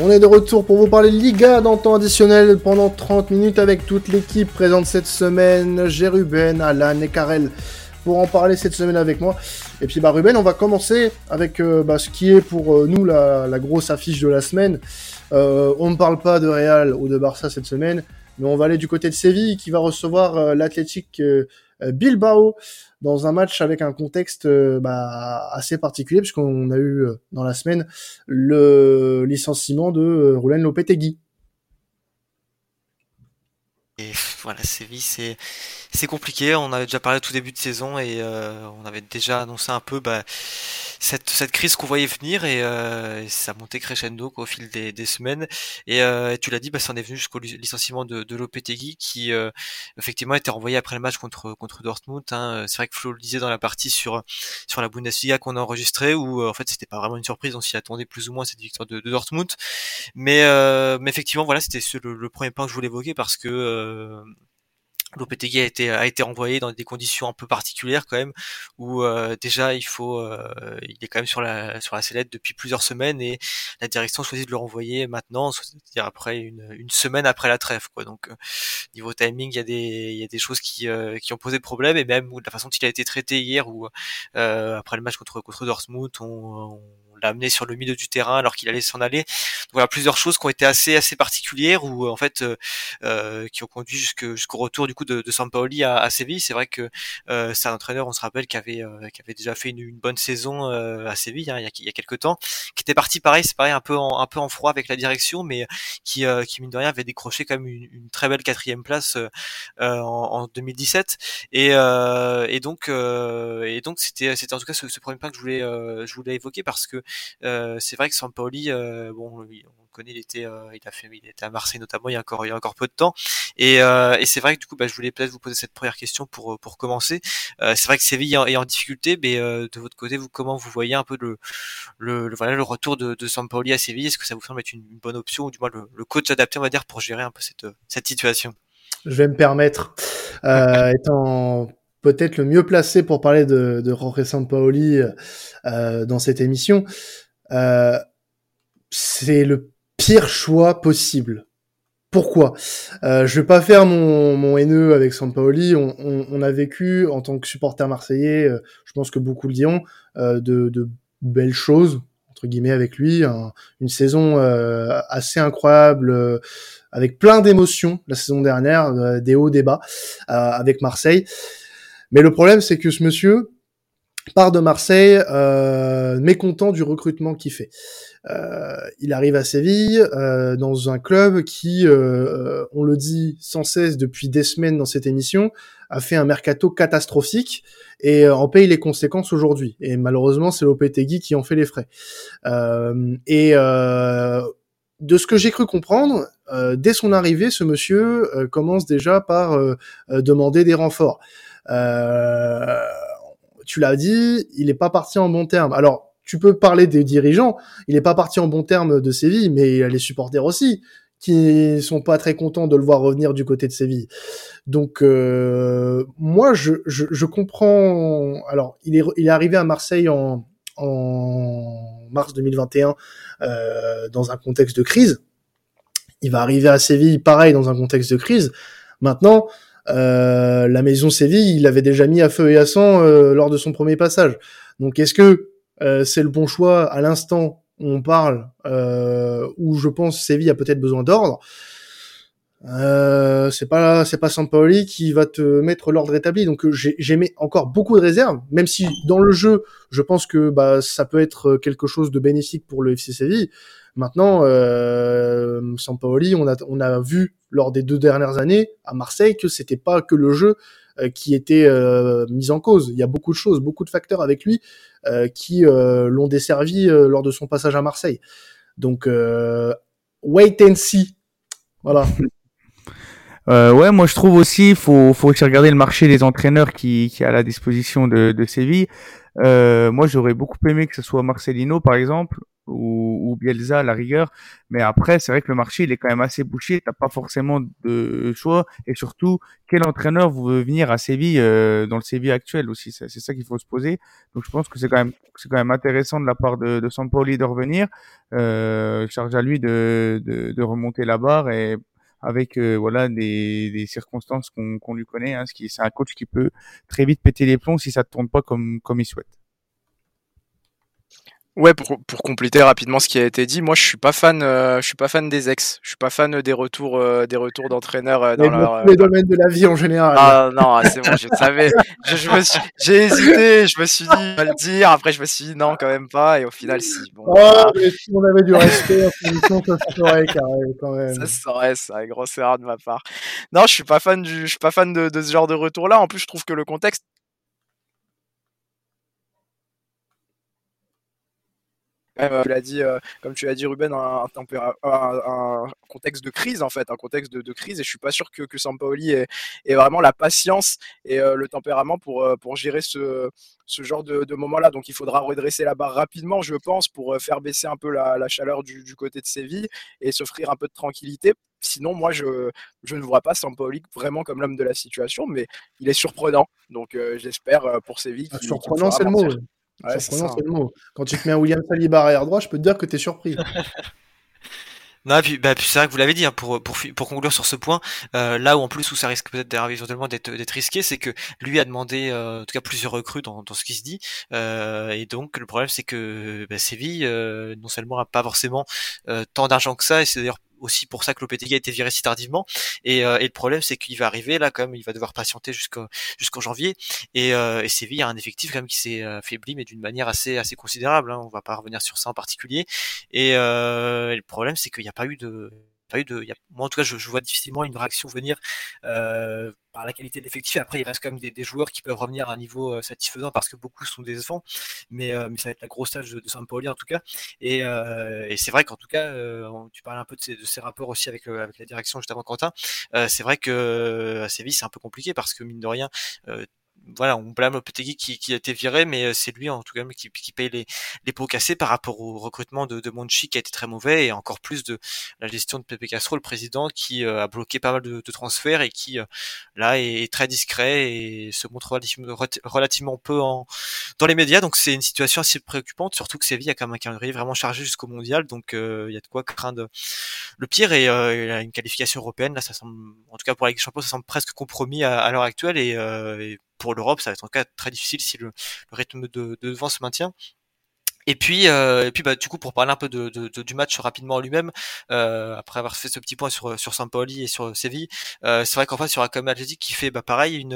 On est de retour pour vous parler Liga dans temps additionnel pendant 30 minutes avec toute l'équipe présente cette semaine. J'ai Ruben, Alan et Karel pour en parler cette semaine avec moi. Et puis bah Ruben, on va commencer avec euh, bah, ce qui est pour euh, nous la, grosse affiche de la semaine. Euh, on ne parle pas de Real ou de Barça cette semaine, mais on va aller du côté de Séville qui va recevoir l'Athletic Bilbao dans un match avec un contexte euh, bah, assez particulier puisqu'on a eu euh, dans la semaine le licenciement de euh, Roland Lopetegui. Et voilà, c'est c'est compliqué. On avait déjà parlé au tout début de saison et on avait déjà annoncé un peu bah, cette, cette crise qu'on voyait venir et, euh, ça montait crescendo au fil des, des semaines. Et, euh, tu l'as dit, bah, ça en est venu jusqu'au licenciement de, de Lopetegui qui euh, effectivement était renvoyé après le match contre contre Dortmund. Hein. C'est vrai que Flo le disait dans la partie sur sur la Bundesliga qu'on a enregistré où euh, en fait c'était pas vraiment une surprise, on s'y attendait plus ou moins cette victoire de, de Dortmund. Mais, euh, mais effectivement voilà c'était le, le, premier point que je voulais évoquer parce que Lopetegui a été a été renvoyé dans des conditions un peu particulières quand même où euh, déjà il faut euh, il est quand même sur la sur la sellette depuis plusieurs semaines et la direction choisit de le renvoyer maintenant c'est-à-dire après une, une semaine après la trêve quoi. Donc euh, niveau timing il y a des il y a des choses qui qui ont posé problème et même la façon dont il a été traité hier ou après le match contre contre Dortmund on, on l'a amené sur le milieu du terrain alors qu'il allait s'en aller. Donc, voilà plusieurs choses qui ont été assez assez particulières ou en fait euh, euh, qui ont conduit jusqu'au retour du coup de, de Sampaoli à, à Séville. C'est vrai que euh, c'est un entraîneur, on se rappelle, qui avait euh, qui avait déjà fait une, une bonne saison euh, à Séville hein, il, y a, il y a quelques temps, qui était parti pareil, c'est pareil un peu en, un peu en froid avec la direction, mais qui qui mine de rien avait décroché quand même une, une très belle quatrième place en, en, 2017 et et donc et donc c'était c'était en tout cas ce, ce, premier point que je voulais je voulais évoquer parce que euh, c'est vrai que Sampaoli, euh, bon, on connaît, il était, euh, il a fait, il était à Marseille notamment il y a encore, il y a encore peu de temps. Et, et c'est vrai que du coup, bah, je voulais peut-être vous poser cette première question pour pour commencer. c'est vrai que Séville est en difficulté, mais de votre côté, vous comment vous voyez un peu le le, voilà le retour de, de Sampaoli à Séville? Est-ce que ça vous semble être une, bonne option ou du moins le, coach adapté, on va dire, pour gérer un peu cette cette situation? Je vais me permettre, étant peut-être le mieux placé pour parler de, de Jorge Sampaoli euh, dans cette émission. Euh, c'est le pire choix possible. Pourquoi? Euh, Je vais pas faire mon, mon haineux avec Sampaoli. On, on, a vécu en tant que supporter marseillais, euh, je pense que beaucoup le diront, euh, de, belles choses entre guillemets avec lui, une saison euh, assez incroyable avec plein d'émotions la saison dernière, des hauts, des bas avec Marseille. Mais le problème, c'est que ce monsieur part de Marseille euh, mécontent du recrutement qu'il fait. Euh, il arrive à Séville euh, dans un club qui, on le dit sans cesse depuis des semaines dans cette émission, a fait un mercato catastrophique et en paye les conséquences aujourd'hui. Et malheureusement, c'est Lopetegui qui en fait les frais. et de ce que j'ai cru comprendre, dès son arrivée, ce monsieur commence déjà par demander des renforts. Euh, tu l'as dit, il n'est pas parti en bon terme. Alors, tu peux parler des dirigeants, il n'est pas parti en bon terme de Séville, mais il a les supporters aussi qui sont pas très contents de le voir revenir du côté de Séville. Donc euh, moi je, je, je, comprends. Alors il est il est arrivé à Marseille en en mars 2021 euh, dans un contexte de crise. Il va arriver à Séville pareil dans un contexte de crise. Maintenant, euh, la maison Séville, il l'avait déjà mis à feu et à sang euh, lors de son premier passage. Donc est-ce que euh, c'est le bon choix à l'instant où on parle, où je pense Séville a peut-être besoin d'ordre. Euh, c'est pas c'est pas Sampaoli qui va te mettre l'ordre établi. Donc j'ai mis encore beaucoup de réserves même si dans le jeu je pense que bah ça peut être quelque chose de bénéfique pour le FC Séville Maintenant, euh, Sampaoli, on a, on a vu lors des deux dernières années à Marseille que c'était pas que le jeu euh, qui était euh, mis en cause. Il y a beaucoup de choses, beaucoup de facteurs avec lui euh, qui l'ont desservi lors de son passage à Marseille. Donc, wait and see. Voilà. Euh, ouais, moi je trouve aussi, faut, faut aussi regarder le marché des entraîneurs qui, qui est à la disposition de, de Séville. Euh, moi j'aurais beaucoup aimé que ce soit Marcelino par exemple, ou, ou Bielsa à la rigueur. Mais après, c'est vrai que le marché, il est quand même assez bouché. T'as pas forcément de choix. Et surtout, quel entraîneur veut venir à Séville euh, dans le Séville actuel aussi? C'est ça qu'il faut se poser. Donc, je pense que c'est quand même c'est quand même intéressant de la part de, de de revenir. Euh, charge à lui de, de, de remonter la barre et avec euh, voilà des, des circonstances qu'on qu'on lui connaît. Hein, ce qui c'est un coach qui peut très vite péter les plombs si ça ne tourne pas comme comme il souhaite. Ouais, pour, pour compléter rapidement ce qui a été dit, moi je suis pas fan, euh, je suis pas fan des ex, je suis pas fan des retours, euh, des retours d'entraîneurs euh, dans leur, les domaines de la vie en général. Ah non, c'est bon, je savais, je, je me suis, j'ai hésité, je me suis dit pas le dire, après je me suis dit non quand même pas, et au final si. Bon, oh, voilà. mais si on avait du respect, en ça se saurait quand même. Ça se saurait, ça, grosse erreur de ma part. Non, je suis pas fan du, je suis pas fan de, de ce genre de retour là. En plus, je trouve que le contexte Euh, tu l'as dit, euh, comme tu l'as dit, Ruben, un, un, un, contexte de crise en fait, un contexte de, de, crise. Et je suis pas sûr que, que Sampaoli ait, ait vraiment la patience et euh, le tempérament pour, pour gérer ce, ce genre de, de moment-là. Donc il faudra redresser la barre rapidement, je pense, pour faire baisser un peu la, la chaleur du, du, côté de Séville et s'offrir un peu de tranquillité. Sinon, moi, je, je ne vois pas Sampaoli vraiment comme l'homme de la situation, mais il est surprenant. Donc j'espère pour Séville. Ah, surprenant, c'est le mot. Ouais, surprenant, c'est le mot. Quand tu te mets un William Saliba arrière droit, je peux te dire que tu es surpris. Non, puis, bah, puis c'est vrai que vous l'avez dit, hein, pour, pour, pour conclure sur ce point, euh, là où en plus où ça risque peut-être éventuellement d'être, d'être risqué, c'est que lui a demandé euh, en tout cas plusieurs recrues dans, dans ce qui se dit, euh, et donc le problème c'est que bah, Séville euh, non seulement a pas forcément euh, tant d'argent que ça, et c'est d'ailleurs aussi pour ça que Lopetegui a été viré si tardivement. Et, euh, et le problème, c'est qu'il va arriver là, quand même, il va devoir patienter jusqu'en janvier. Et, euh, et Séville a un effectif quand même qui s'est affaibli, mais d'une manière assez assez considérable. Hein. On va pas revenir sur ça en particulier. Et, euh, et le problème, c'est qu'il n'y a pas eu de eu de, moi en tout cas, je, vois difficilement une réaction venir euh, par la qualité de l'effectif. Après, il reste quand même des, joueurs qui peuvent revenir à un niveau euh, satisfaisant parce que beaucoup sont décevants, mais, euh, mais ça va être la grosse tâche de, de Sampoli en tout cas. Et, c'est vrai qu'en tout cas, tu parlais un peu de ces, rapports aussi avec, avec la direction juste avant Quentin. c'est vrai que à Séville, c'est un peu compliqué parce que mine de rien, voilà, on blâme Lopetegui qui, qui a été viré, mais euh, c'est lui en tout cas qui, qui paye les, les pots cassés par rapport au recrutement de, de Monchi qui a été très mauvais et encore plus de la gestion de Pepe Castro, le président, qui euh, a bloqué pas mal de, de transferts et qui euh, là est, très discret et se montre relativement, peu en, dans les médias. Donc c'est une situation assez préoccupante, surtout que Séville a quand même un calendrier vraiment chargé jusqu'au mondial, donc il y a de quoi craindre le pire et a une qualification européenne. Là, ça semble, en tout cas pour la Ligue des Champions, ça semble presque compromis à, à l'heure actuelle et, et pour l'Europe, ça va être en cas très difficile si le, rythme de, de, devant se maintient. Et puis, euh, et puis bah, du coup, pour parler un peu de, de, du match rapidement lui-même, euh, après avoir fait ce petit point sur sur Saint-Pauli et sur Séville, euh, c'est vrai qu'en fait sur un comme Athletic qui fait bah, pareil, une,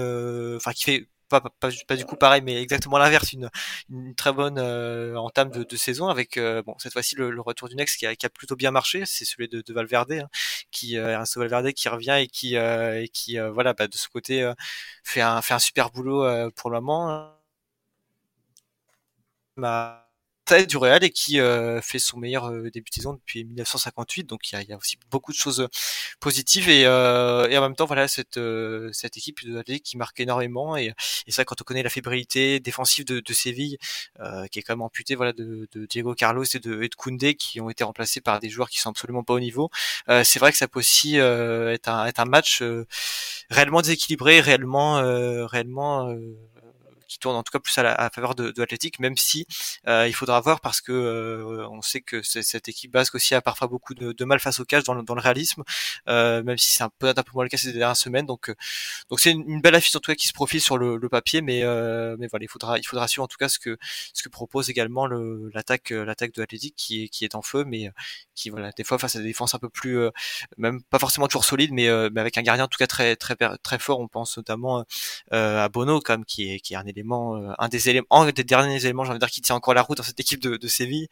enfin qui fait pas, pas, pas, du coup pareil, mais exactement l'inverse, une, une très bonne euh, entame de, de, saison avec euh, bon cette fois-ci le, le, retour du Next qui a, qui a plutôt bien marché, c'est celui de, de Valverde, hein, qui euh, un Valverde qui revient et qui euh, et qui euh, voilà bah, de ce côté fait un fait un super boulot pour le moment. Du Real et qui euh, fait son meilleur euh, début de saison depuis 1958. Donc il y a, aussi beaucoup de choses euh, positives et, euh, en même temps voilà cette euh, cette équipe de l'Atlético qui marque énormément et, et ça quand on connaît la fébrilité défensive de, de Séville qui est quand même amputée voilà de, de, Diego Carlos et de, et de Koundé qui ont été remplacés par des joueurs qui sont absolument pas au niveau. c'est vrai que ça peut aussi être un, être un match réellement déséquilibré, réellement réellement qui tourne en tout cas plus à la à faveur de, de l'Athletic, même si euh, il faudra voir parce que euh, on sait que cette équipe basque aussi a parfois beaucoup de, de mal face au cash dans le, dans le réalisme, euh, même si c'est un peu un peu moins le cas ces dernières semaines. Donc donc c'est une, une, belle affiche en tout cas qui se profile sur le, le papier, mais mais voilà il faudra il faudra suivre en tout cas ce que ce que propose également le l'attaque l'attaque de l'Athletic qui est qui est en feu, mais qui voilà des fois face à des défenses un peu plus même pas forcément toujours solides, mais, mais avec un gardien en tout cas très très très fort. On pense notamment à Bono comme qui est qui est un euh, un des éléments, un des derniers éléments, j'ai envie de dire, qui tient encore la route dans cette équipe de, Séville.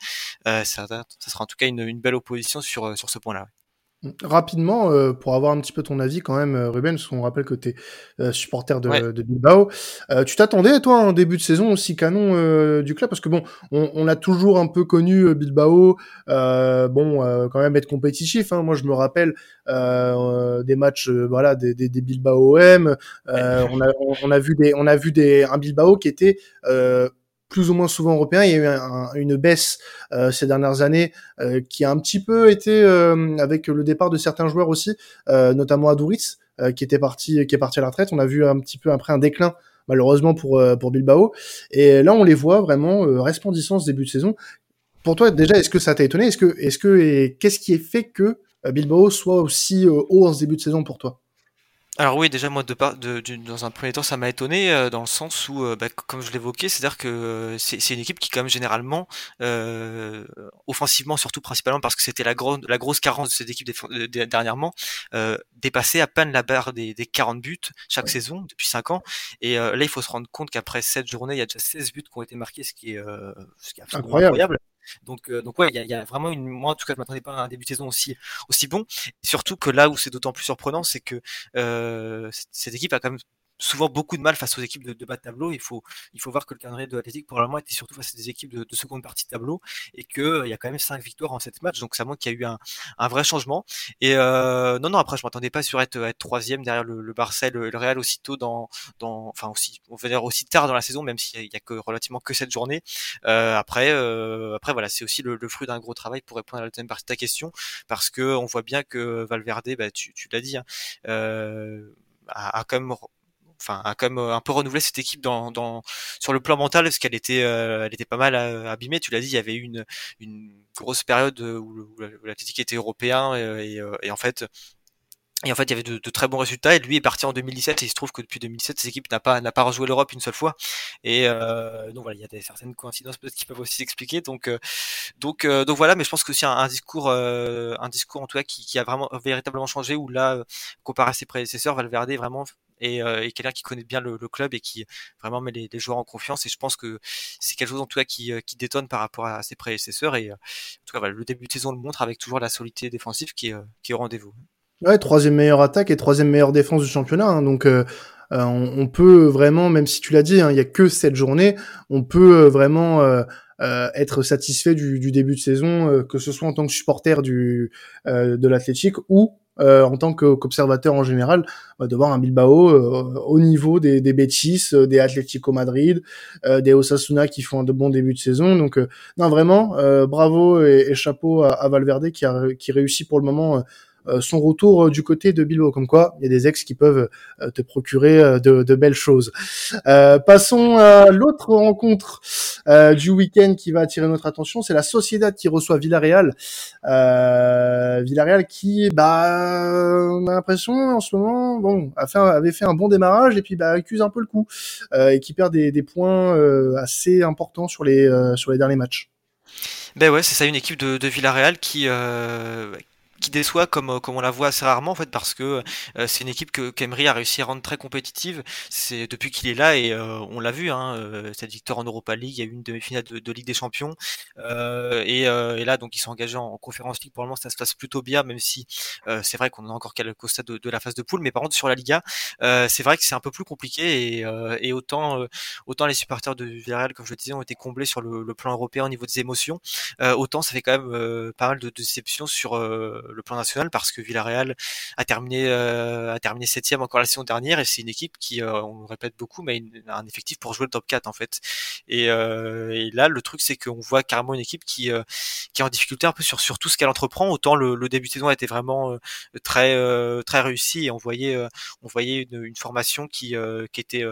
Euh, ça, ça, sera en tout cas une, une belle opposition sur, euh, sur ce point-là. Rapidement, euh, pour avoir un petit peu ton avis quand même, euh, Ruben, parce qu'on rappelle que tu es euh, supporter de, ouais. de Bilbao. tu t'attendais, toi, en début de saison aussi canon du club? Parce que bon, on, on, a toujours un peu connu Bilbao, bon, quand même être compétitif. Hein. Moi, je me rappelle des matchs, voilà, des, des, des Bilbao OM. on, a, on, on, a vu des, on a vu des, un Bilbao qui était plus ou moins souvent européens. Il y a eu une baisse ces dernières années qui a un petit peu été avec le départ de certains joueurs aussi, notamment Adouritz, qui était parti, qui est parti à la retraite. On a vu un petit peu après un déclin malheureusement pour pour Bilbao. Et là, on les voit vraiment resplendissants ce début de saison. Pour toi, déjà, est-ce que ça t'a étonné? Est-ce que, est-ce que, et qu'est-ce qui est fait que Bilbao soit aussi haut en ce début de saison pour toi? Alors oui, déjà moi de, de, dans un premier temps ça m'a étonné euh, dans le sens où, euh, bah, comme je l'évoquais, c'est-à-dire que euh, c'est une équipe qui quand même généralement, offensivement surtout principalement parce que c'était la, la grosse carence de cette équipe dernièrement, dépassait à peine la barre des, des 40 buts chaque saison depuis 5 ans. Et là il faut se rendre compte qu'après 7 journées, il y a déjà 16 buts qui ont été marqués, ce qui est, ce qui est absolument incroyable. Donc, euh, donc ouais, il y a, vraiment une. Moi, en tout cas, je m'attendais pas à un début de saison aussi aussi bon. surtout que là où c'est d'autant plus surprenant, c'est que euh, cette équipe a quand même souvent beaucoup de mal face aux équipes de, bas de tableau. Il faut, il faut voir que le calendrier de l'Athletic probablement était surtout face à des équipes de, seconde partie de tableau et qu'il euh, y a quand même cinq victoires en sept matchs. Donc ça montre qu'il y a eu un, un vrai changement. Et euh, non, non, après je m'attendais pas sur être, être troisième derrière le, le Barça et le, Real aussitôt dans, dans, enfin aussi, on va dire aussi tard dans la saison, même s'il y, a que relativement que cette journée. Euh, après, euh, après voilà, c'est aussi le, fruit d'un gros travail pour répondre à la deuxième partie de ta question, parce que on voit bien que Valverde, bah, tu, tu l'as dit, hein, euh, a, a, quand même enfin a quand euh, un peu renouvelé cette équipe dans, dans sur le plan mental parce qu'elle était euh, elle était pas mal euh, abîmée tu l'as dit il y avait eu une une grosse période où, où l'athlétique était européen et, et, en fait et en fait, il y avait de, de, très bons résultats. Et lui est parti en 2017. Et il se trouve que depuis 2017, cette équipe n'a pas n'a pas rejoué l'Europe une seule fois. Et euh, donc voilà, il y a des certaines coïncidences peut-être qui peuvent aussi s'expliquer. Donc donc donc voilà. Mais je pense que c'est un, un, discours un discours en tout cas qui, qui a vraiment véritablement changé. Où là, comparé à ses prédécesseurs, Valverde vraiment et, euh, et quelqu'un qui connaît bien le, le, club et qui vraiment met les, les, joueurs en confiance. Et je pense que c'est quelque chose en tout cas qui, euh, qui détonne par rapport à ses prédécesseurs. Et euh, en tout cas, voilà, le début de saison le montre avec toujours la solidité défensive qui est, qui est au rendez-vous. Ouais, troisième meilleure attaque et troisième meilleure défense du championnat. Hein, donc euh, on, peut vraiment, même si tu l'as dit, hein, il y a que cette journée, on peut vraiment euh, être satisfait du, du, début de saison, que ce soit en tant que supporter du de l'Athletic ou euh, en tant qu'observateur en général, euh, de voir un Bilbao euh, au niveau des, des Betis, des Atlético Madrid, des Osasuna qui font un de bons débuts de saison. Donc non vraiment, bravo et, chapeau à, à, Valverde qui, a, qui réussit pour le moment euh, son retour euh, du côté de Bilbao. Comme quoi, il y a des ex qui peuvent euh, te procurer de, de, belles choses. passons à l'autre rencontre du week-end qui va attirer notre attention. C'est la Sociedad qui reçoit Villarreal. Villarreal qui, bah, on a l'impression en ce moment, bon, fait, avait fait un bon démarrage et puis bah, accuse un peu le coup et qui perd des, des points assez importants sur les sur les derniers matchs. Ben ouais, c'est ça, une équipe de, de Villarreal qui, euh, déçoit comme euh, comme on la voit assez rarement en fait parce que euh, c'est une équipe que qu'Emery a réussi à rendre très compétitive. C'est depuis qu'il est là et euh, on l'a vu hein, cette victoire en Europa League il y a eu une demi-finale de, Ligue des Champions. Et, et, là donc ils sont engagés en, conférence League. Pour le moment ça se passe plutôt bien même si c'est vrai qu'on a encore quelques stade de, de, la phase de poule. Mais par contre sur la Liga c'est vrai que c'est un peu plus compliqué et, et autant autant les supporters de Villarreal comme je le disais ont été comblés sur le, le plan européen au niveau des émotions. Autant ça fait quand même pas mal de, de déceptions sur le plan national parce que Villarreal a terminé euh, a terminé septième encore la saison dernière et c'est une équipe qui euh, on le répète beaucoup mais a un effectif pour jouer le top 4 en fait. Et, euh, et là le truc c'est qu'on voit carrément une équipe qui euh, qui est en difficulté un peu sur sur tout ce qu'elle entreprend. Autant le, le, début de saison a été vraiment euh, très très réussi et on voyait on voyait une, une formation qui qui était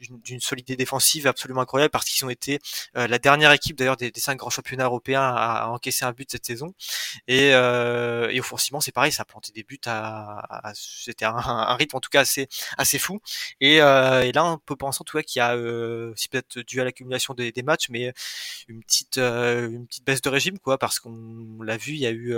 d'une solidité défensive absolument incroyable parce qu'ils ont été la dernière équipe d'ailleurs des, des, cinq grands championnats européens à, à, encaisser un but cette saison. Et, euh, et offensivement c'est pareil ça a planté des buts à, c'était un, rythme en tout cas assez assez fou. Et, euh, et là on peut penser en tout cas qu'il y a euh, c'est peut-être dû à l'accumulation des, des, matchs mais une petite euh, une petite baisse de régime quoi parce qu'on l'a vu il y a eu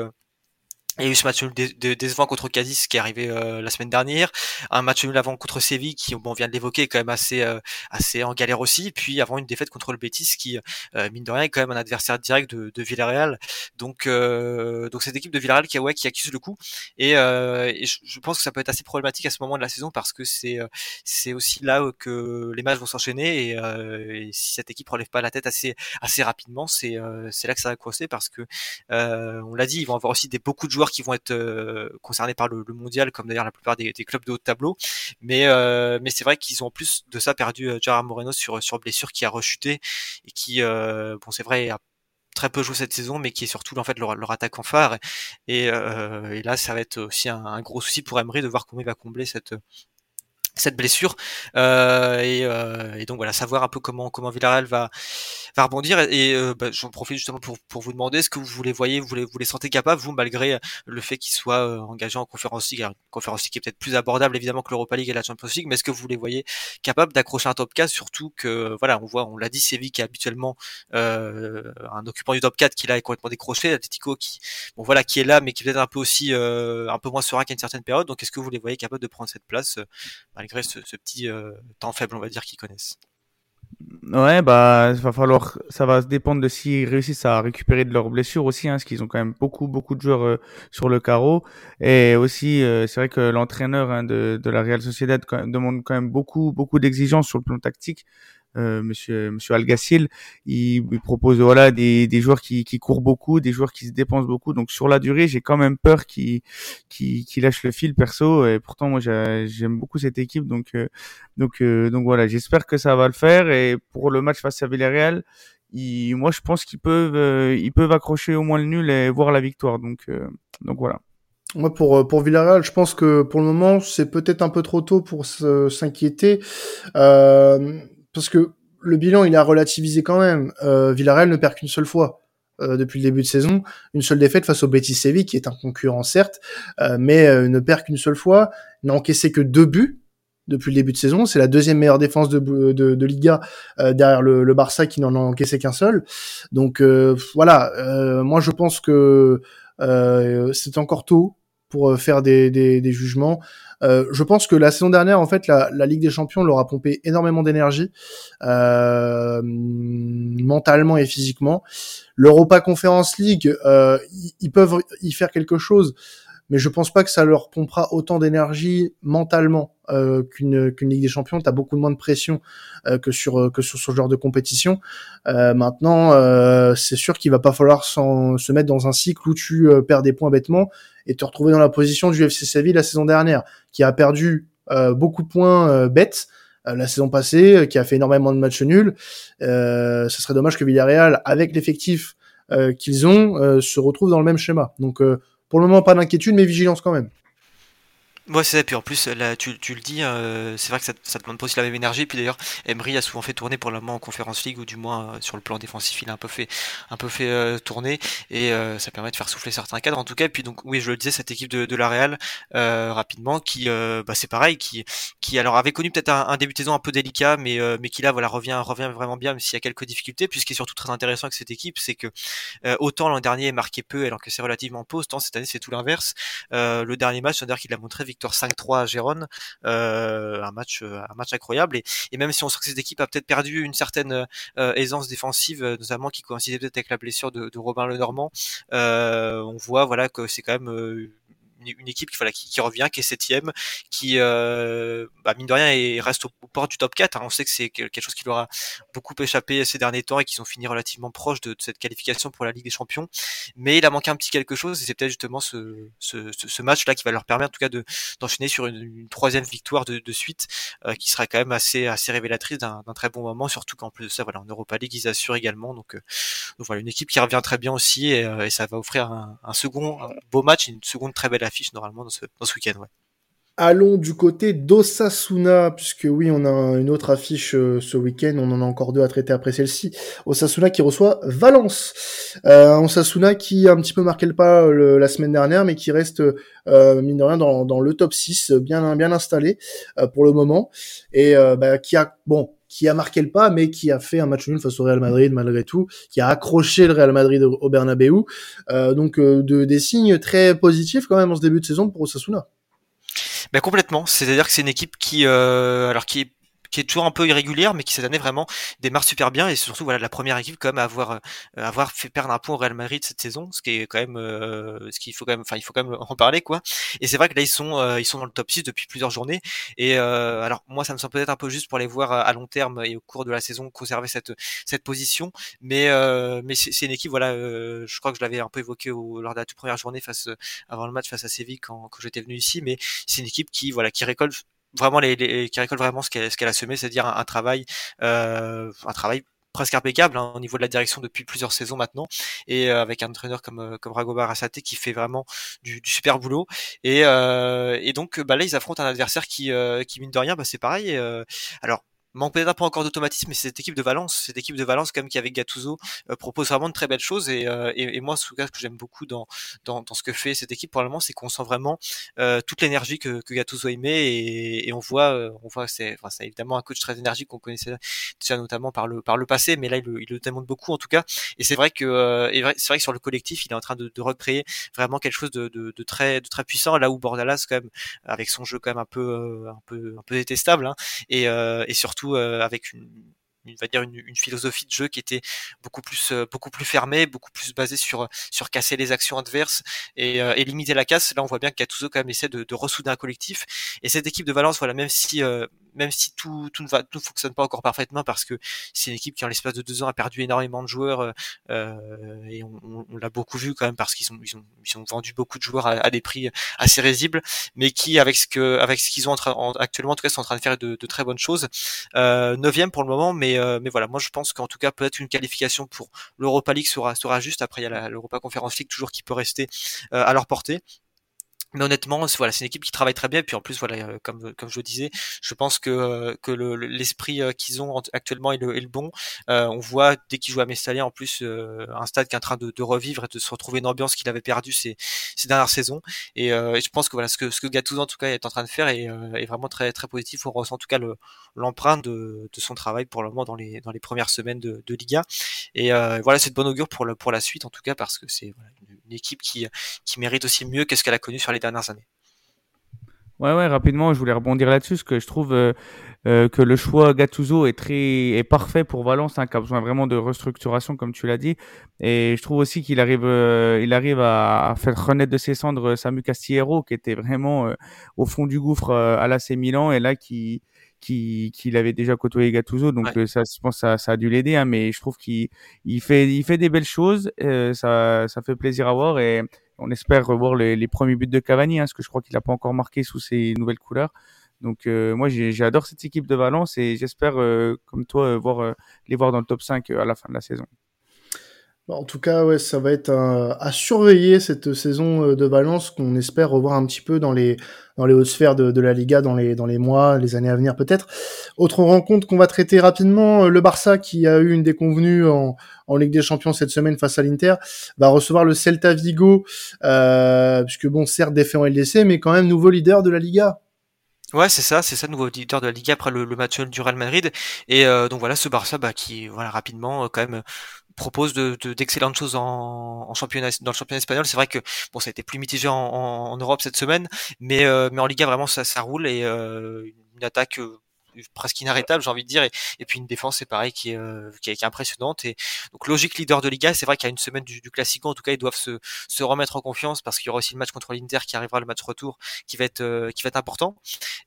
il y a eu ce match nul décevant contre Cadiz qui est arrivé euh, la semaine dernière, un match nul avant contre Séville qui, bon, on vient de l'évoquer, est quand même assez euh, assez en galère aussi, puis avant une défaite contre le Betis qui, euh, mine de rien, est quand même un adversaire direct de, de Villarreal. Donc donc cette équipe de Villarreal qui, ouais, qui accuse le coup. Et, et je, pense que ça peut être assez problématique à ce moment de la saison parce que c'est c'est aussi là que les matchs vont s'enchaîner. Et, et, si cette équipe relève pas la tête assez assez rapidement, c'est c'est là que ça va coincer parce que on l'a dit, ils vont avoir aussi des beaucoup de joueurs qui vont être concernés par le, mondial, comme d'ailleurs la plupart des, clubs de haut de tableau. Mais mais c'est vrai qu'ils ont en plus de ça perdu Gérard Moreno sur sur blessure qui a rechuté et qui bon c'est vrai a très peu joué cette saison, mais qui est surtout en fait leur, leur attaquant phare. Et, et, là, ça va être aussi un, un, gros souci pour Emery de voir comment il va combler cette cette blessure euh, et, euh, et, donc voilà savoir un peu comment comment Villarreal va va rebondir et, euh, bah, j'en profite justement pour, pour vous demander est-ce que vous les voyez vous les vous les sentez capables vous malgré le fait qu'ils soient euh, engagés en conférence league? Alors, conférence league qui est peut-être plus abordable évidemment que l'Europa League et la Champions League mais est-ce que vous les voyez capables d'accrocher un top 4 surtout que voilà on voit on l'a dit Séville qui est habituellement euh, un occupant du top 4 qui là est complètement décroché Atletico qui bon voilà qui est là mais qui est peut-être un peu aussi un peu moins serein qu'à une certaine période. Donc est-ce que vous les voyez capables de prendre cette place malgré ce, petit euh, temps faible, on va dire, qu'ils connaissent. Ouais, bah, va falloir, ça va dépendre de s'ils réussissent à récupérer de leurs blessures aussi, hein, parce qu'ils ont quand même beaucoup, beaucoup de joueurs euh, sur le carreau. Et aussi, euh, c'est vrai que l'entraîneur hein, de, la Real Sociedad demande quand même beaucoup, beaucoup d'exigences sur le plan tactique. Euh, monsieur Monsieur Algacil, il, il, propose voilà des, des joueurs qui, qui courent beaucoup, des joueurs qui se dépensent beaucoup. Donc sur la durée, j'ai quand même peur qu'ils qui lâchent le fil perso. Et pourtant, moi, j'aime beaucoup cette équipe. Donc euh, donc euh, donc voilà, j'espère que ça va le faire. Et pour le match face à Villarreal, ils, moi, je pense qu'ils peuvent ils peuvent accrocher au moins le nul et voir la victoire. Donc donc voilà. Moi, pour pour Villarreal, je pense que pour le moment, c'est peut-être un peu trop tôt pour s'inquiéter. Euh, parce que le bilan, il a relativisé quand même. Euh, Villarreal ne perd qu'une seule fois euh, depuis le début de saison, une seule défaite face au Betis Séville, qui est un concurrent certes, euh, mais euh, ne perd qu'une seule fois, n'a encaissé que deux buts depuis le début de saison. C'est la deuxième meilleure défense de, de, de Liga euh, derrière le, le, Barça qui n'en a encaissé qu'un seul. Donc voilà, moi je pense que c'est encore tôt pour faire des, des, des jugements. Euh, je pense que la saison dernière, en fait, la, la Ligue des Champions leur a pompé énormément d'énergie, euh, mentalement et physiquement. L'Europa Conference League, euh, ils peuvent y faire quelque chose, mais je pense pas que ça leur pompera autant d'énergie mentalement euh, qu'une qu'une Ligue des Champions. T'as beaucoup moins de pression euh, que sur que sur ce genre de compétition. Euh, maintenant, euh, c'est sûr qu'il va pas falloir se mettre dans un cycle où tu euh, perds des points bêtement et te retrouver dans la position du FC Séville la saison dernière, qui a perdu beaucoup de points bêtes la saison passée, qui a fait énormément de matchs nuls. ce serait dommage que Villarreal, avec l'effectif qu'ils ont, se retrouve dans le même schéma. Donc pour le moment, pas d'inquiétude, mais vigilance quand même. Ouais, c'est ça. Puis en plus, là, tu, tu le dis, euh, c'est vrai que ça, ça demande pas aussi la même énergie. Puis d'ailleurs, Emery a souvent fait tourner pour le moment en Conférence League, ou du moins euh, sur le plan défensif, il a un peu fait, un peu fait euh, tourner, et ça permet de faire souffler certains cadres. En tout cas, et puis donc, oui, je le disais, cette équipe de, de la Real, rapidement, qui, bah, c'est pareil, qui, qui alors avait connu peut-être un, un, début de saison un peu délicat, mais, mais qui là, voilà, revient, revient vraiment bien, même s'il y a quelques difficultés. Puis ce qui est surtout très intéressant avec cette équipe, c'est que autant l'an dernier marqué peu, alors que c'est relativement peu, autant cette année c'est tout l'inverse. le dernier match, c'est-à-dire qu'il a montré victoire 5-3 à Gérone, euh, un match, euh, un match incroyable. Et, même si on sent que cette équipe a peut-être perdu une certaine euh, aisance défensive, notamment qui coïncidait peut-être avec la blessure de, de Robin Lenormand, on voit voilà que c'est quand même une, équipe qui, voilà, qui, qui, revient, qui est septième, qui euh, bah, mine de rien et reste au, au port du top 4. Hein. On sait que c'est quelque chose qui leur a beaucoup échappé ces derniers temps et qu'ils ont fini relativement proche de, de, cette qualification pour la Ligue des Champions. Mais il a manqué un petit quelque chose et c'est peut-être justement ce, ce, ce, match-là qui va leur permettre en tout cas de d'enchaîner sur une, une, troisième victoire de, de suite euh, qui sera quand même assez assez révélatrice d'un très bon moment, surtout qu'en plus de ça, voilà, en Europa League ils assurent également. Donc, euh, voilà, une équipe qui revient très bien aussi et, euh, et ça va offrir un, un second un beau match, une seconde très belle normalement dans ce, week-end. Allons du côté d'Osasuna, puisque oui, on a une autre affiche euh, ce week-end, on en a encore deux à traiter après celle-ci. Osasuna qui reçoit Valence. Euh, Osasuna qui a un petit peu marqué le pas le, la semaine dernière, mais qui reste, euh, mine de rien, dans, le top 6, bien, bien installé euh, pour le moment. Et euh, bah, qui a, bon, qui a marqué le pas, mais qui a fait un match nul face au Real Madrid malgré tout, qui a accroché le Real Madrid au, Bernabeu. Euh, donc de, des signes très positifs quand même en ce début de saison pour Osasuna. Ben complètement. C'est-à-dire que c'est une équipe qui, euh, alors qui qui est toujours un peu irrégulière, mais qui cette année vraiment démarre super bien. Et surtout voilà la première équipe quand même à avoir avoir fait perdre un point au Real Madrid cette saison, ce qui est quand même ce qu'il faut quand même, enfin il faut quand même en parler quoi. Et c'est vrai que là ils sont ils sont dans le top 6 depuis plusieurs journées. Et alors moi ça me semble peut-être un peu juste pour les voir à long terme et au cours de la saison conserver cette cette position, mais mais c'est une équipe voilà, je crois que je l'avais un peu évoqué au, lors de la toute première journée face avant le match face à Séville quand, quand j'étais venu ici, mais c'est une équipe qui voilà qui récolte vraiment les, les qui récolte vraiment ce qu'elle ce qu'elle a semé, c'est-à-dire un, travail euh, un travail presque impeccable hein, au niveau de la direction depuis plusieurs saisons maintenant et euh, avec un entraîneur comme euh, comme Rago Barasate qui fait vraiment du, super boulot. Et, et donc bah là ils affrontent un adversaire qui qui mine de rien bah c'est pareil alors manque peut-être peu encore d'automatisme, mais cette équipe de Valence, cette équipe de Valence comme qui avec Gattuso euh, propose vraiment de très belles choses et, euh, et, moi ce que j'aime beaucoup dans, dans, dans ce que fait cette équipe pour le moment, c'est qu'on sent vraiment euh, toute l'énergie que, que Gattuso et, on voit on voit c'est enfin, évidemment un coach très énergique qu'on connaissait déjà notamment par le par le passé, mais là il, il le démontre beaucoup en tout cas. Et c'est vrai que c'est vrai que sur le collectif il est en train de, recréer vraiment quelque chose de, de, de, très de très puissant là où Bordalas quand même avec son jeu quand même un peu un peu un peu détestable hein, et, et surtout euh, avec une, philosophie de jeu qui était beaucoup plus euh, beaucoup plus fermée, beaucoup plus basée sur casser les actions adverses et, euh, et limiter la casse. Là, on voit bien qu'Atuzo quand même essaie de, de ressouder un collectif. Et cette équipe de Valence, voilà, même si même si tout tout ne va tout ne fonctionne pas encore parfaitement parce que c'est une équipe qui en l'espace de deux ans a perdu énormément de joueurs euh, et on, l'a beaucoup vu quand même parce qu'ils ont ils ont ils ont vendu beaucoup de joueurs à, des prix assez risibles, mais qui avec ce que avec ce qu'ils ont en actuellement en tout cas sont en train de faire de, très bonnes choses. Euh, neuvième pour le moment, mais euh, mais voilà, moi je pense qu'en tout cas peut-être une qualification pour l'Europa League sera sera juste. Après il y a l'Europa Conference League toujours qui peut rester euh, à leur portée mais honnêtement, voilà, c'est une équipe qui travaille très bien. Et puis en plus, voilà, euh, comme comme je le disais, je pense que euh, que l'esprit le, euh, qu'ils ont actuellement est le, est le bon. Euh, on voit dès qu'ils jouent à Mestalla, en plus, un stade qui est en train de, de, revivre et de se retrouver une ambiance qu'il avait perdue ces, ces dernières saisons. Et, et, je pense que voilà, ce que ce que Gattuso en tout cas est en train de faire est, est vraiment très très positif. On ressent en tout cas l'empreinte de, de son travail pour le moment dans les dans les premières semaines de, de Liga. Et voilà, c'est de bon augure pour le pour la suite en tout cas parce que c'est une, une, équipe qui qui mérite aussi mieux qu'est-ce qu'elle a connu sur les dernières années. Ouais, ouais, rapidement, je voulais rebondir là-dessus, parce que je trouve euh, euh, que le choix Gattuso est très est parfait pour Valence, hein, qui a besoin vraiment de restructuration, comme tu l'as dit. Et je trouve aussi qu'il arrive, euh, il arrive à, faire renaître de ses cendres Samu Castillero, qui était vraiment au fond du gouffre à l'AC Milan, et là qui qui, qui avait déjà côtoyé Gattuso, donc ouais. ça, je pense, ça, ça a dû l'aider. Hein, mais je trouve qu'il il fait, il fait des belles choses, ça, ça fait plaisir à voir et on espère revoir les, premiers buts de Cavani, hein, parce que je crois qu'il n'a pas encore marqué sous ses nouvelles couleurs. Donc euh, moi j'adore cette équipe de Valence et j'espère, euh, comme toi, euh, voir, les voir dans le top 5 à la fin de la saison. En tout cas, ouais, ça va être un, à surveiller cette saison de Valence qu'on espère revoir un petit peu dans les dans les hautes sphères de, la Liga dans les dans les mois, les années à venir peut-être. Autre rencontre qu'on va traiter rapidement, le Barça qui a eu une déconvenue en, en Ligue des Champions cette semaine face à l'Inter va recevoir le Celta Vigo, euh, puisque bon certes défait en LDC, mais quand même nouveau leader de la Liga. Ouais, c'est ça, c'est ça, nouveau éditeur de la Liga après le, le match du Real Madrid. Et euh, donc voilà, ce Barça bah, qui, voilà, rapidement, euh, quand même, propose de, d'excellentes choses en, championnat, dans le championnat espagnol. C'est vrai que bon, ça a été plus mitigé en, Europe cette semaine, mais, euh, mais en Liga vraiment ça, ça roule et euh, une attaque presque inarrêtable, j'ai envie de dire, et, puis une défense, c'est pareil, qui est, euh, qui est, qui est impressionnante. Et donc logique leader de Liga, c'est vrai qu'il y a une semaine du, du Classico, en tout cas, ils doivent se, se remettre en confiance parce qu'il y aura aussi le match contre l'Inter qui arrivera, le match retour, qui va être, euh, qui va être important.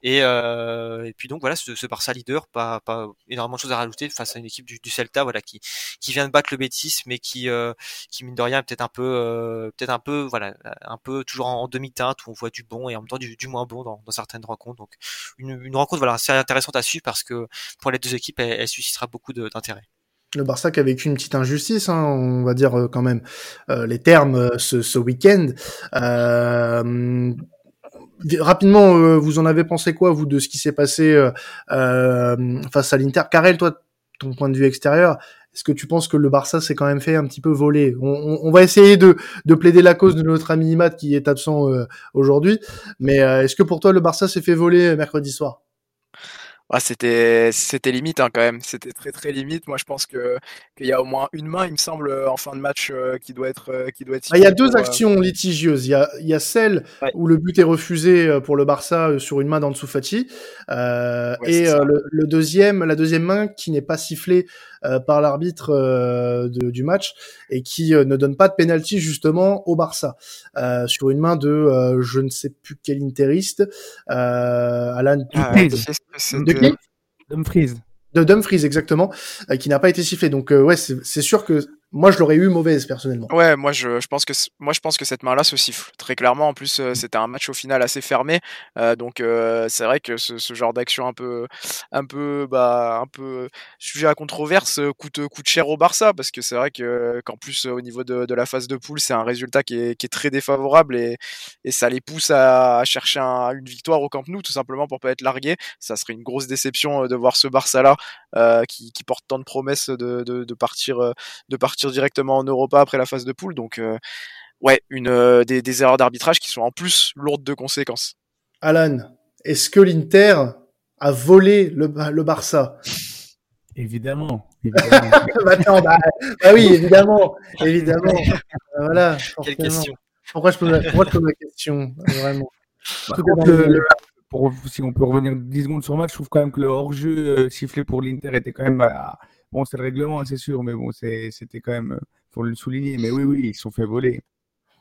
Et, euh, et puis donc voilà, ce, ce, Barça leader, pas, pas énormément de choses à rajouter face à une équipe du, du Celta, voilà, qui, qui vient de battre le Betis, mais qui, euh, qui mine de rien, peut-être un peu, euh, peut-être un peu, voilà, un peu toujours en, en demi-teinte où on voit du bon et en même temps du, du moins bon dans, dans certaines rencontres. Donc une, une rencontre, voilà, assez intéressante à suivre parce que pour les deux équipes, elle, suscitera beaucoup d'intérêt. Le Barça qui a vécu une petite injustice, hein, on va dire euh, quand même euh, les termes euh, ce, week-end. Rapidement, vous en avez pensé quoi, vous, de ce qui s'est passé face à l'Inter? Karel, toi, ton point de vue extérieur, est-ce que tu penses que le Barça s'est quand même fait un petit peu voler? On, va essayer de, de, plaider la cause de notre ami Imad qui est absent aujourd'hui, mais est-ce que pour toi le Barça s'est fait voler mercredi soir? Ah, c'était c'était limite hein, quand même. C'était très très limite. Moi, je pense que qu'il y a au moins une main, il me semble, en fin de match euh, qui doit être euh, qui doit être. Ah, il y a deux actions litigieuses. Il y a il y a celle Ouais. où le but est refusé euh, pour le Barça euh, sur une main d'Ansu Fati euh, Ouais, et euh, le, le deuxième la deuxième main qui n'est pas sifflée euh, par l'arbitre euh, de- du match et qui euh, ne donne pas de penalty justement au Barça. Euh, sur une main de euh, je ne sais plus quel interiste euh, Alan Ah, de qui? Dumfries. de Dumfries exactement euh, qui n'a pas été sifflé. Donc euh, ouais c'est c'est sûr que moi je l'aurais eu mauvaise personnellement Ouais, moi je, pense que moi je pense que cette main-là se siffle très clairement. En plus, euh, c'était un match au final assez fermé, euh, donc euh, c'est vrai que ce, genre d'action un peu, un peu, bah, un peu sujet à controverse coûte coûte cher au Barça parce que c'est vrai que qu'en plus au niveau de, la phase de poule, c'est un résultat qui est, très défavorable et, ça les pousse à, chercher un- une victoire au Camp Nou tout simplement pour pas être largué. Ça serait une grosse déception de voir ce Barça-là euh, qui, porte tant de promesses de, partir. de partir directement en Europa après la phase de poule. Donc, euh, ouais, une, euh, des, des erreurs d'arbitrage qui sont en plus lourdes de conséquences. Alan est-ce que l'Inter a volé le, le Barça? Évidemment. évidemment. Bah, attends, bah, bah oui, évidemment, évidemment. Euh, voilà. Quelle question. Pourquoi je pose la, pourquoi je pose la question Vraiment? Pour, si on peut revenir 10 secondes sur le match, je trouve quand même que le hors-jeu euh, sifflé pour l'Inter était quand même. à- Bon, c'est le règlement, c'est sûr, mais bon, c'était quand même. euh, faut le souligner. Mais oui, oui, ils se sont fait voler.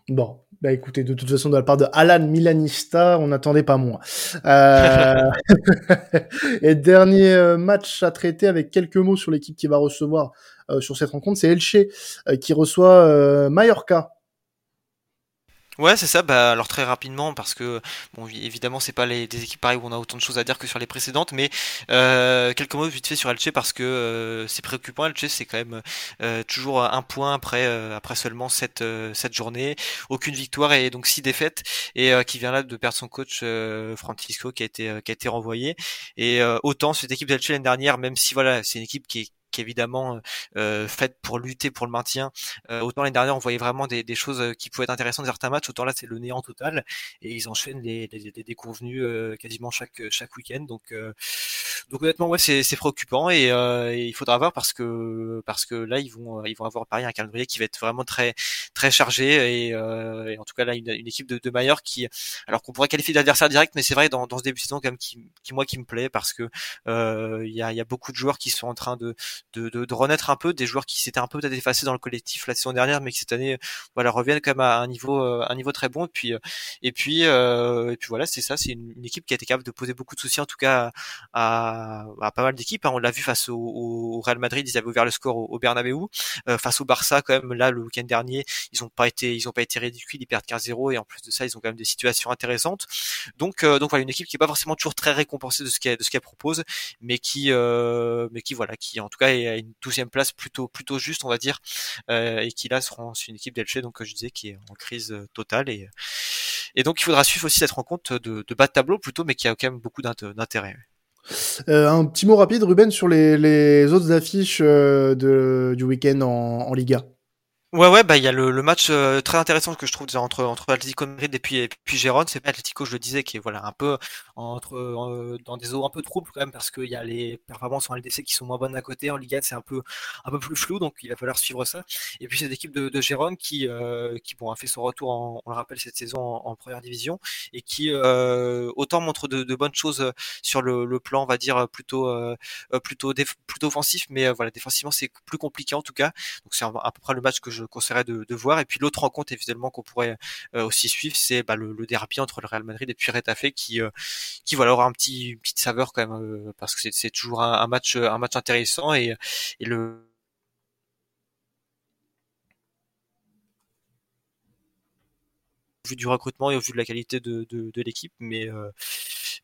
Bon, bah écoutez, de toute façon, de la part de Alan Milanista, on n'attendait pas moins. Euh, Et dernier euh, match à traiter avec quelques mots sur l'équipe qui va recevoir euh, sur cette rencontre, c'est Elche euh, qui reçoit euh, Mallorca. Ouais, c'est ça. Bah, alors très rapidement, parce que bon, évidemment, c'est pas les, des équipes pareilles où on a autant de choses à dire que sur les précédentes, mais euh, quelques mots vite fait sur Elche parce que euh, c'est préoccupant. Elche, c'est quand même euh, toujours un point après euh, après seulement cette euh, cette journée, aucune victoire et donc six défaites et euh, qui vient là de perdre son coach Francisco qui a été qui a été renvoyé. Et autant cette équipe d'Elche l'année dernière, même si voilà, c'est une équipe qui est évidemment euh, faite pour lutter pour le maintien. Euh, autant l'année dernière, on voyait vraiment des, des choses euh, qui pouvaient être intéressantes dans certains matchs. Autant là, c'est le néant total et ils enchaînent les, les déconvenus euh, quasiment chaque chaque week-end. Donc euh, donc honnêtement, ouais, c'est c'est préoccupant et, euh, et il faudra voir parce que parce que là, ils vont ils vont avoir pareil un calendrier qui va être vraiment très très chargé et, euh, en tout cas là une, équipe de, de Maillard qui alors qu'on pourrait qualifier d'adversaire direct, mais c'est vrai dans, dans ce début de saison quand même qui, qui moi qui me plaît parce que euh, il y a y a beaucoup de joueurs qui sont en train de de, de, renaître un peu, des joueurs qui s'étaient un peu peut-être effacés dans le collectif la saison dernière, mais qui cette année voilà reviennent quand même à un niveau euh, un niveau très bon. Et puis euh, et puis euh, et puis voilà, c'est ça, c'est une, équipe qui a été capable de poser beaucoup de soucis en tout cas à pas mal d'équipes. hein. On l'a vu face au, Real Madrid, ils avaient ouvert le score au, au Bernabeu. Euh, face au Barça, quand même là le week-end dernier, ils ont pas été ils ont pas été ridicules, ils perdent 15-0 et en plus de ça, ils ont quand même des situations intéressantes. Donc euh, donc voilà une équipe qui est pas forcément toujours très récompensée de ce qu'elle propose, mais qui euh, mais qui voilà qui en tout cas est à une douzième place plutôt plutôt juste on va dire et qui là seront une équipe d'Elche donc je disais qui est en crise totale et donc il faudra suivre aussi cette rencontre de, de bas de tableau plutôt mais qui a quand même beaucoup d'int- d'intérêt. Euh, un petit mot rapide, Ruben, sur les, autres affiches euh, du week-end en, en Liga. Ouais ouais bah il y a le, match euh, très intéressant que je trouve déjà entre entre Atlético Madrid et puis et puis Gérone. C'est pas Atlético je le disais qui est voilà un peu entre euh, dans des eaux un peu troubles quand même parce qu'il y a les performances en LDC qui sont moins bonnes à côté. En Liga c'est un peu un peu plus flou donc il va falloir suivre ça. Et puis cette équipe de, de Gérone qui euh, qui bon a fait son retour on le rappelle cette saison en, première division et qui euh, autant montre de, de bonnes choses sur le, le plan on va dire plutôt euh, plutôt plutôt offensif mais voilà défensivement c'est plus compliqué en tout cas. Donc c'est à peu près le match que je de, voir. Et puis l'autre rencontre évidemment qu'on pourrait euh, aussi suivre, c'est bah, le, le derby entre le Real Madrid et puis Retafe qui euh, qui voilà aura un petit une petite saveur quand même euh, parce que c'est toujours un, match un match intéressant et et le vu du recrutement et au vu de la qualité de, de, l'équipe, mais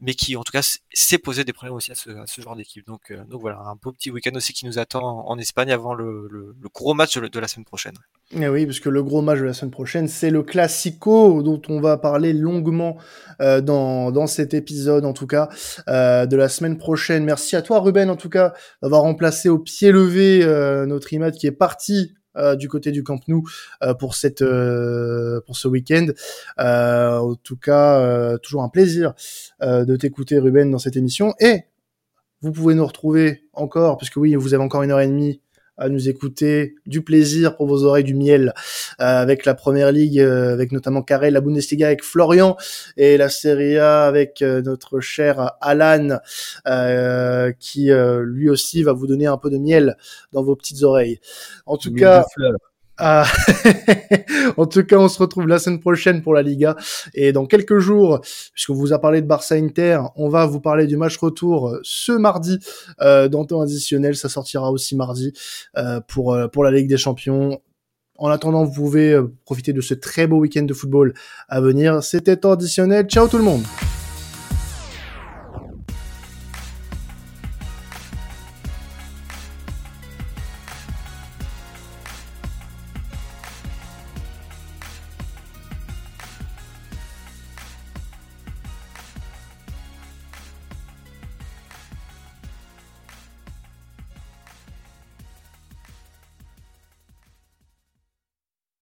mais qui en tout cas s'est posé des problèmes aussi à ce, à ce genre d'équipe. Donc, euh, donc voilà, un beau petit week-end aussi qui nous attend en, Espagne avant le, le, le, gros match de, la semaine prochaine. Et oui, parce que le gros match de la semaine prochaine, c'est le Classico dont on va parler longuement euh, dans, dans cet épisode, en tout cas, euh, de la semaine prochaine. Merci à toi, Ruben, en tout cas, d'avoir remplacé au pied levé euh, notre imad qui est parti euh, du côté du Camp Nou euh, pour cette euh, pour ce week-end. En tout cas, toujours un plaisir de t'écouter, Ruben, dans cette émission. Et vous pouvez nous retrouver encore, puisque oui, vous avez encore une heure et demie à nous écouter, du plaisir pour vos oreilles, du miel, euh, avec la Première Ligue, euh, avec notamment Carré, la Bundesliga avec Florian, et la Serie A avec euh, notre cher Alan, qui lui aussi va vous donner un peu de miel dans vos petites oreilles. En tout cas... Ah. en tout cas, on se retrouve la semaine prochaine pour la Liga. Et dans quelques jours, puisqu'on vous a parlé de Barça Inter, on va vous parler du match retour ce mardi euh, dans temps additionnel. Ça sortira aussi mardi euh, pour, euh, pour la Ligue des Champions. En attendant, vous pouvez euh, profiter de ce très beau week-end de football à venir. C'était temps additionnel. Ciao tout le monde